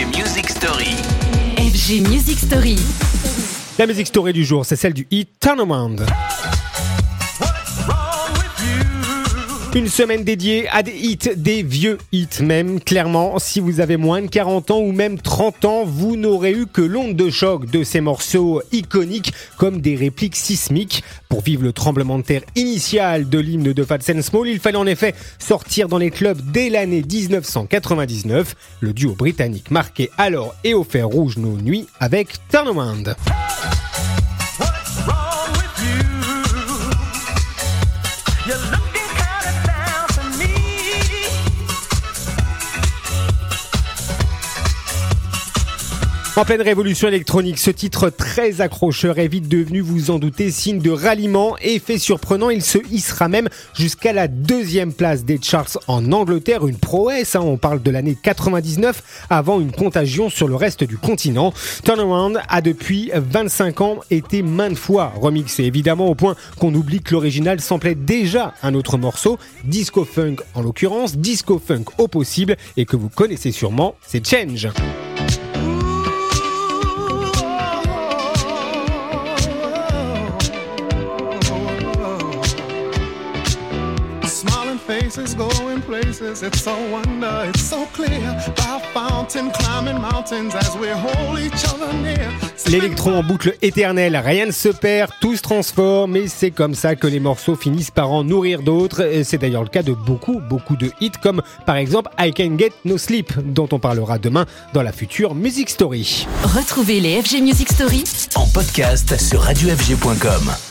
FG Music Story. FG Music Story. La musique story du jour, c'est celle du Turnaround. Une semaine dédiée à des hits, des vieux hits même. Clairement, si vous avez moins de 40 ans ou même 30 ans, vous n'aurez eu que l'onde de choc de ces morceaux iconiques comme des répliques sismiques. Pour vivre le tremblement de terre initial de l'hymne de Fats Small, il fallait en effet sortir dans les clubs dès l'année 1999. Le duo britannique marquait alors et au fer rouge nos nuits avec Turnaround. En pleine révolution électronique, ce titre très accrocheur est vite devenu, vous en doutez, signe de ralliement et fait surprenant, il se hissera même jusqu'à la deuxième place des charts en Angleterre, une prouesse, hein, on parle de l'année 99, avant une contagion sur le reste du continent. Turnaround a depuis 25 ans été maintes fois remixé, évidemment au point qu'on oublie que l'original semblait déjà un autre morceau, disco funk en l'occurrence, disco funk au possible, et que vous connaissez sûrement, c'est Change. Smiling faces going places. It's so wonder, it's so clear. By a fountain, climbing mountains as we hold each other near. L'électron en boucle éternelle, rien ne se perd, tout se transforme et c'est comme ça que les morceaux finissent par en nourrir d'autres. Et C'est d'ailleurs le cas de beaucoup, beaucoup de hits comme par exemple I Can Get No Sleep dont on parlera demain dans la future Music Story. Retrouvez les FG Music Story En podcast sur radiofg.com.